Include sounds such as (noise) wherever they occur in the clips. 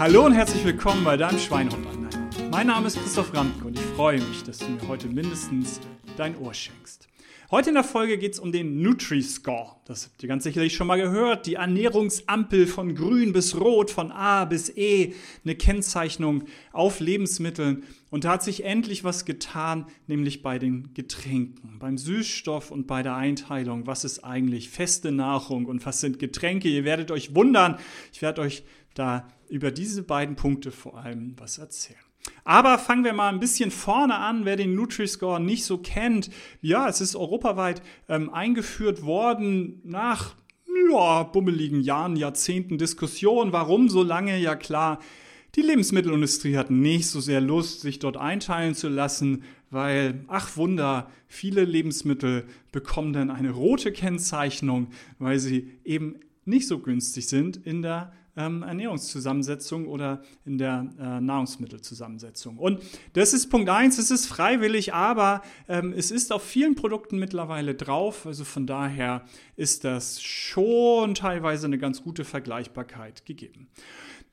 Hallo und herzlich willkommen bei deinem Schweinehund-Anhänger. Mein Name ist Christoph Ramke und ich freue mich, dass du mir heute mindestens dein Ohr schenkst. Heute in der Folge geht es um den Nutri-Score. Das habt ihr ganz sicherlich schon mal gehört. Die Ernährungsampel von grün bis rot, von A bis E. Eine Kennzeichnung auf Lebensmitteln. Und da hat sich endlich was getan, nämlich bei den Getränken, beim Süßstoff und bei der Einteilung. Was ist eigentlich feste Nahrung und was sind Getränke? Ihr werdet euch wundern. Ich werde euch da über diese beiden Punkte vor allem was erzählen. Aber fangen wir mal ein bisschen vorne an, wer den Nutri-Score nicht so kennt. Ja, es ist europaweit ähm, eingeführt worden nach ja, bummeligen Jahren, Jahrzehnten Diskussion. Warum so lange? Ja klar, die Lebensmittelindustrie hat nicht so sehr Lust, sich dort einteilen zu lassen, weil, ach Wunder, viele Lebensmittel bekommen dann eine rote Kennzeichnung, weil sie eben nicht so günstig sind in der ähm, Ernährungszusammensetzung oder in der äh, Nahrungsmittelzusammensetzung. Und das ist Punkt eins. es ist freiwillig, aber ähm, es ist auf vielen Produkten mittlerweile drauf. Also von daher ist das schon teilweise eine ganz gute Vergleichbarkeit gegeben.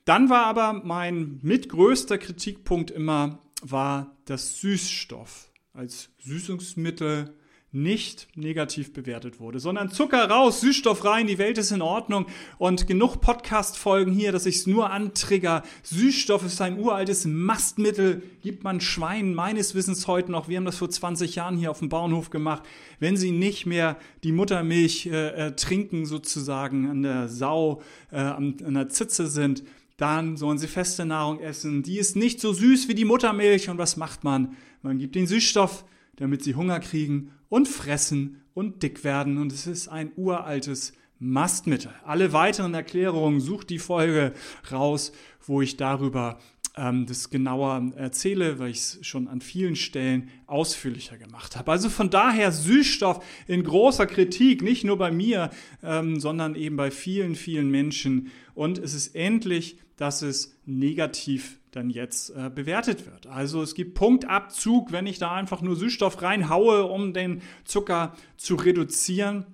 Dann war aber mein mitgrößter Kritikpunkt immer, war das Süßstoff als Süßungsmittel nicht negativ bewertet wurde, sondern Zucker raus, Süßstoff rein, die Welt ist in Ordnung und genug Podcast-Folgen hier, dass ich es nur antrigger. Süßstoff ist ein uraltes Mastmittel, gibt man Schweinen meines Wissens heute noch. Wir haben das vor 20 Jahren hier auf dem Bauernhof gemacht. Wenn sie nicht mehr die Muttermilch äh, äh, trinken, sozusagen an der Sau, äh, an, an der Zitze sind, dann sollen sie feste Nahrung essen. Die ist nicht so süß wie die Muttermilch. Und was macht man? Man gibt den Süßstoff, damit sie Hunger kriegen und fressen und dick werden. Und es ist ein uraltes Mastmittel. Alle weiteren Erklärungen sucht die Folge raus, wo ich darüber ähm, das genauer erzähle, weil ich es schon an vielen Stellen ausführlicher gemacht habe. Also von daher Süßstoff in großer Kritik, nicht nur bei mir, ähm, sondern eben bei vielen, vielen Menschen. Und es ist endlich, dass es negativ dann jetzt äh, bewertet wird. Also es gibt Punktabzug, wenn ich da einfach nur Süßstoff reinhaue, um den Zucker zu reduzieren.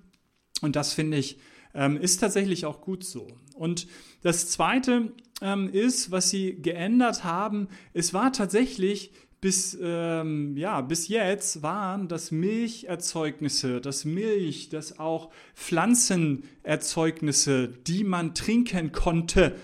Und das finde ich ähm, ist tatsächlich auch gut so. Und das Zweite ähm, ist, was sie geändert haben, es war tatsächlich bis, ähm, ja, bis jetzt waren das Milcherzeugnisse, das Milch, das auch Pflanzenerzeugnisse, die man trinken konnte,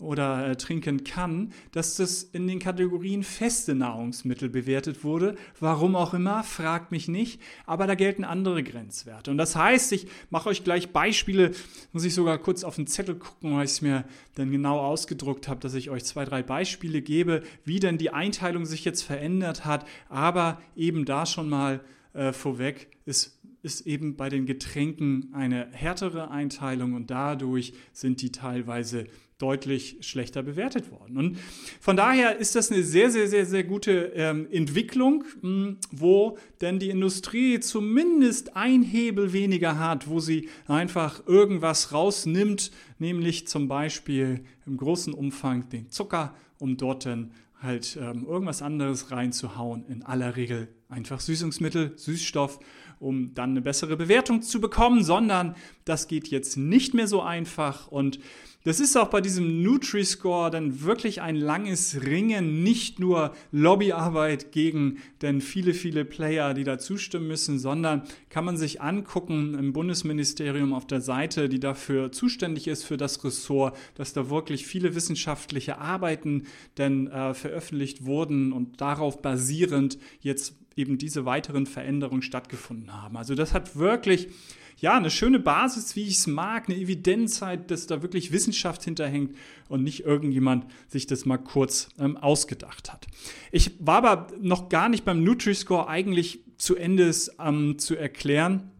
oder äh, trinken kann, dass das in den Kategorien feste Nahrungsmittel bewertet wurde. Warum auch immer, fragt mich nicht, aber da gelten andere Grenzwerte. Und das heißt, ich mache euch gleich Beispiele, muss ich sogar kurz auf den Zettel gucken, weil ich es mir dann genau ausgedruckt habe, dass ich euch zwei, drei Beispiele gebe, wie denn die Einteilung sich jetzt verändert hat, aber eben da schon mal äh, vorweg ist ist eben bei den Getränken eine härtere Einteilung und dadurch sind die teilweise deutlich schlechter bewertet worden. Und von daher ist das eine sehr, sehr, sehr, sehr gute ähm, Entwicklung, mh, hm, wo denn die Industrie zumindest ein Hebel weniger hat, wo sie einfach irgendwas rausnimmt, nämlich zum Beispiel im großen Umfang den Zucker, um dort dann halt ähm, irgendwas anderes reinzuhauen. In aller Regel einfach Süßungsmittel, Süßstoff um dann eine bessere Bewertung zu bekommen, sondern das geht jetzt nicht mehr so einfach. Und das ist auch bei diesem Nutri-Score dann wirklich ein langes Ringen, nicht nur Lobbyarbeit gegen denn viele, viele Player, die da zustimmen müssen, sondern kann man sich angucken im Bundesministerium auf der Seite, die dafür zuständig ist für das Ressort, dass da wirklich viele wissenschaftliche Arbeiten denn äh, veröffentlicht wurden und darauf basierend jetzt eben diese weiteren Veränderungen stattgefunden haben. Also das hat wirklich ja, eine schöne Basis, wie ich es mag, eine Evidenz halt, dass da wirklich Wissenschaft hinterhängt und nicht irgendjemand sich das mal kurz ähm, ausgedacht hat. Ich war aber noch gar nicht beim Nutri-Score eigentlich zu Ende ähm, zu erklären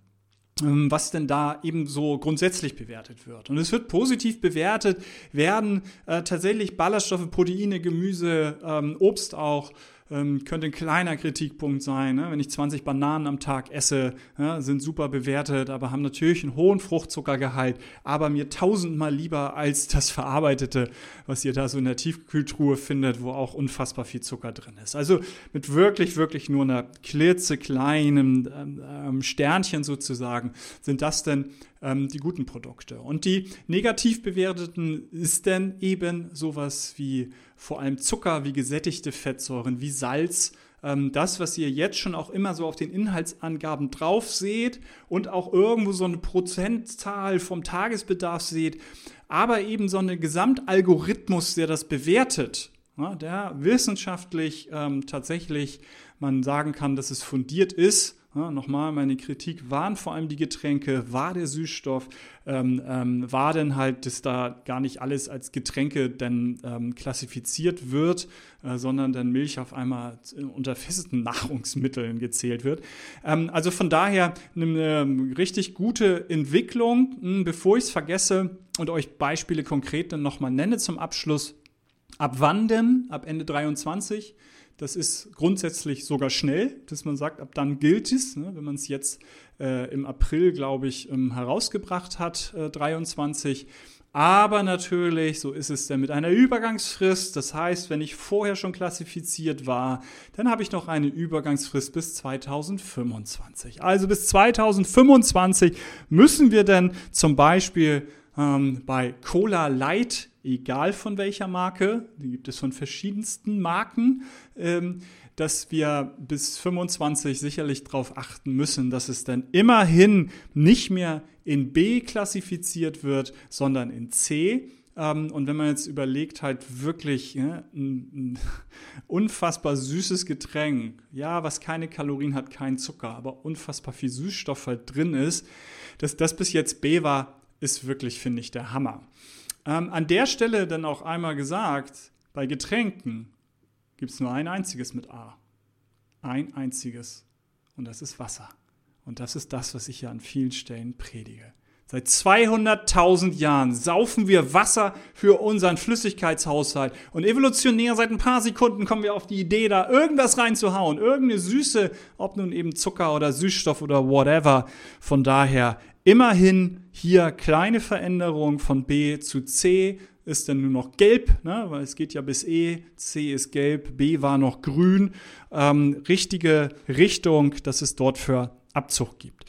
ähm, was denn da eben so grundsätzlich bewertet wird. Und es wird positiv bewertet, werden äh, tatsächlich Ballaststoffe, Proteine, Gemüse, ähm, Obst auch, ähm, könnte ein kleiner Kritikpunkt sein. Ne? Wenn ich 20 Bananen am Tag esse, ja, sind super bewertet, aber haben natürlich einen hohen Fruchtzuckergehalt, aber mir tausendmal lieber als das verarbeitete, was ihr da so in der Tiefkühltruhe findet, wo auch unfassbar viel Zucker drin ist. Also mit wirklich, wirklich nur einer klitzekleinen ähm, ähm Sternchen sozusagen sind das denn ähm, die guten Produkte. Und die negativ bewerteten ist dann eben sowas wie vor allem Zucker, wie gesättigte Fettsäuren, wie Salz, ähm, das, was ihr jetzt schon auch immer so auf den Inhaltsangaben drauf seht und auch irgendwo so eine Prozentzahl vom Tagesbedarf seht, aber eben so ein Gesamtalgorithmus, der das bewertet, der wissenschaftlich ähm, tatsächlich man sagen kann, dass es fundiert ist ja, nochmal, meine Kritik waren vor allem die Getränke, war der Süßstoff, ähm, ähm, war denn halt, dass da gar nicht alles als Getränke denn ähm, klassifiziert wird, äh, sondern dann Milch auf einmal unter festen Nahrungsmitteln gezählt wird. Ähm, also von daher eine richtig gute Entwicklung. Hm, bevor ich es vergesse und euch Beispiele konkret dann nochmal nenne zum Abschluss, ab wann denn? Ab Ende 23 das ist grundsätzlich sogar schnell, dass man sagt, ab dann gilt es. Ne, wenn man es jetzt äh, im April, glaube ich, ähm, herausgebracht hat, äh, 23. Aber natürlich, so ist es dann mit einer Übergangsfrist. Das heißt, wenn ich vorher schon klassifiziert war, dann habe ich noch eine Übergangsfrist bis 2025. Also bis 2025 müssen wir dann zum Beispiel ähm, bei Cola Light egal von welcher Marke, die gibt es von verschiedensten Marken, ähm, dass wir bis 25 sicherlich darauf achten müssen, dass es dann immerhin nicht mehr in B klassifiziert wird, sondern in C. Ähm, und wenn man jetzt überlegt, halt wirklich ja, ein, ein unfassbar süßes Getränk, ja, was keine Kalorien hat, kein Zucker, aber unfassbar viel Süßstoff halt drin ist, dass das bis jetzt B war, ist wirklich, finde ich, der Hammer. Ähm, an der Stelle dann auch einmal gesagt, bei Getränken gibt es nur ein einziges mit A. Ein einziges. Und das ist Wasser. Und das ist das, was ich ja an vielen Stellen predige. Seit 200.000 Jahren saufen wir Wasser für unseren Flüssigkeitshaushalt. Und evolutionär seit ein paar Sekunden kommen wir auf die Idee, da irgendwas reinzuhauen. Irgendeine Süße, ob nun eben Zucker oder Süßstoff oder whatever. Von daher Immerhin hier kleine Veränderung von B zu C ist dann nur noch gelb, ne? weil es geht ja bis E, C ist gelb, B war noch grün. Ähm, richtige Richtung, dass es dort für Abzug gibt.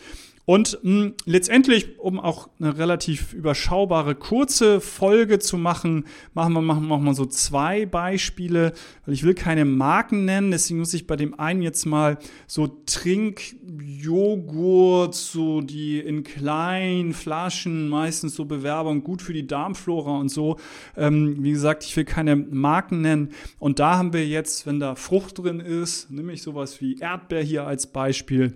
Und mh, hm, letztendlich, um auch eine relativ überschaubare, kurze Folge zu machen, machen wir, machen wir mal so zwei Beispiele, weil ich will keine Marken nennen, deswegen muss ich bei dem einen jetzt mal so Trinkjoghurt, so die in kleinen Flaschen, meistens so Bewerbung, gut für die Darmflora und so. Ähm, wie gesagt, ich will keine Marken nennen. Und da haben wir jetzt, wenn da Frucht drin ist, nämlich sowas wie Erdbeer hier als Beispiel,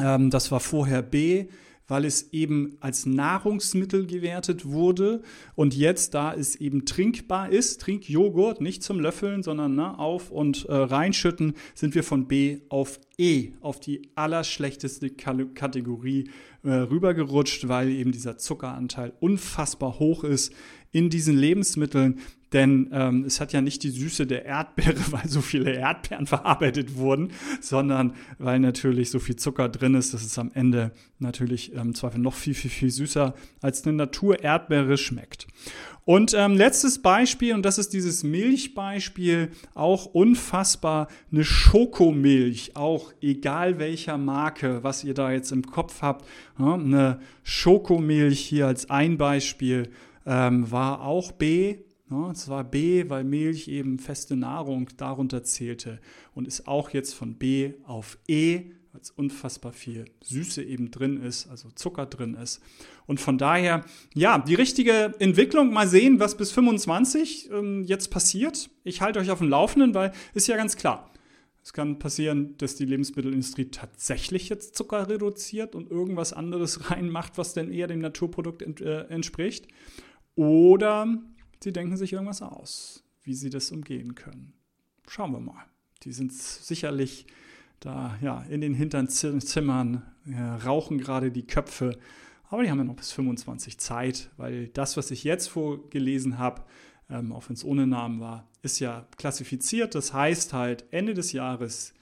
ähm, das war vorher B, weil es eben als Nahrungsmittel gewertet wurde und jetzt, da es eben trinkbar ist, Trinkjoghurt, nicht zum Löffeln, sondern ne, auf und äh, reinschütten, sind wir von B auf E, auf die allerschlechteste Kategorie äh, rübergerutscht, weil eben dieser Zuckeranteil unfassbar hoch ist in diesen Lebensmitteln, denn ähm, es hat ja nicht die Süße der Erdbeere, (laughs) weil so viele Erdbeeren verarbeitet wurden, sondern weil natürlich so viel Zucker drin ist, dass es am Ende natürlich im ähm, Zweifel noch viel, viel, viel süßer als eine Natur-Erdbeere schmeckt. Und ähm, letztes Beispiel, und das ist dieses Milchbeispiel, auch unfassbar, eine Schokomilch, auch egal welcher Marke, was ihr da jetzt im Kopf habt, ja, eine Schokomilch hier als ein Beispiel ähm, war auch B, ja, es war B, weil Milch eben feste Nahrung darunter zählte und ist auch jetzt von B auf E, weil es unfassbar viel Süße eben drin ist, also Zucker drin ist. Und von daher, ja, die richtige Entwicklung, mal sehen, was bis 25 ähm, jetzt passiert. Ich halte euch auf dem Laufenden, weil ist ja ganz klar. Es kann passieren, dass die Lebensmittelindustrie tatsächlich jetzt Zucker reduziert und irgendwas anderes (laughs) reinmacht, was denn eher dem Naturprodukt ent, äh, entspricht. Oder Sie denken sich irgendwas aus, wie sie das umgehen können. Schauen wir mal. Die sind sicherlich da ja, in den hinteren Zimmern, ja, rauchen gerade die Köpfe. Aber die haben ja noch bis 25 Zeit, weil das, was ich jetzt vorgelesen habe, ähm, auch wenn es ohne Namen war, ist ja klassifiziert. Das heißt halt Ende des Jahres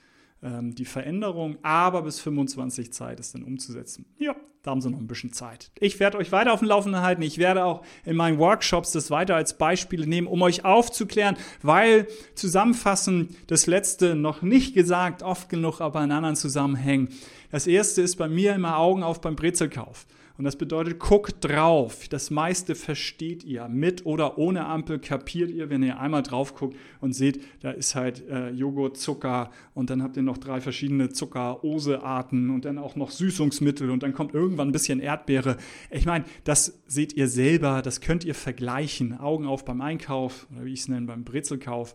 ähm, die Veränderung, aber bis 25 Zeit ist dann umzusetzen. Ja, da haben Sie noch ein bisschen Zeit. Ich werde euch weiter auf dem Laufenden halten. Ich werde auch in meinen Workshops das weiter als Beispiele nehmen, um euch aufzuklären, weil zusammenfassend das letzte noch nicht gesagt, oft genug aber in anderen Zusammenhängen. Das erste ist bei mir immer Augen auf beim Brezelkauf. Und das bedeutet, guckt drauf. Das meiste versteht ihr. Mit oder ohne Ampel kapiert ihr, wenn ihr einmal drauf guckt und seht, da ist halt äh, Joghurt, Zucker und dann habt ihr noch drei verschiedene Zucker-Ose-Arten und dann auch noch Süßungsmittel und dann kommt irgendwann ein bisschen Erdbeere. Ich meine, das seht ihr selber, das könnt ihr vergleichen. Augen auf beim Einkauf oder wie ich es nenne, beim Brezelkauf.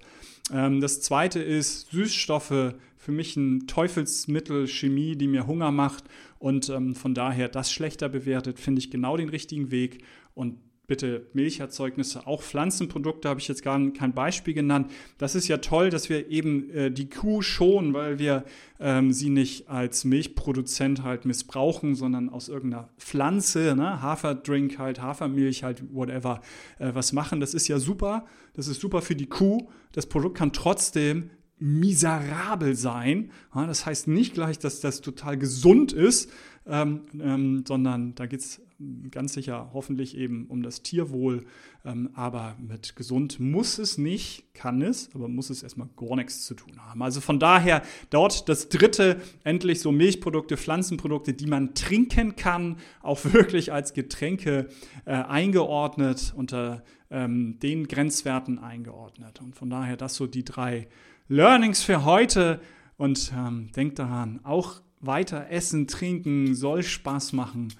Ähm, das zweite ist Süßstoffe. Für mich ein Teufelsmittel, Chemie, die mir Hunger macht und ähm, von daher das schlechter bewertet, finde ich genau den richtigen Weg. Und bitte Milcherzeugnisse, auch Pflanzenprodukte habe ich jetzt gar kein Beispiel genannt. Das ist ja toll, dass wir eben äh, die Kuh schonen, weil wir ähm, sie nicht als Milchproduzent halt missbrauchen, sondern aus irgendeiner Pflanze, ne? Haferdrink halt, Hafermilch halt, whatever, äh, was machen. Das ist ja super. Das ist super für die Kuh. Das Produkt kann trotzdem miserabel sein. Das heißt nicht gleich, dass das total gesund ist, ähm, ähm, sondern da geht es ganz sicher hoffentlich eben um das Tierwohl. Ähm, aber mit gesund muss es nicht, kann es, aber muss es erstmal gar nichts zu tun haben. Also von daher dort das dritte, endlich so Milchprodukte, Pflanzenprodukte, die man trinken kann, auch wirklich als Getränke äh, eingeordnet, unter ähm, den Grenzwerten eingeordnet. Und von daher das so die drei Learnings für heute und ähm, denkt daran, auch weiter essen, trinken soll Spaß machen.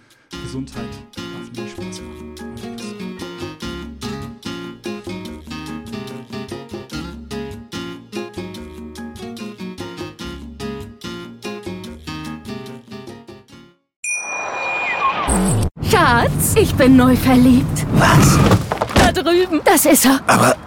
Gesundheit darf nicht Spaß machen. Schatz, ich bin neu verliebt. Was? Da drüben. Das ist er. Aber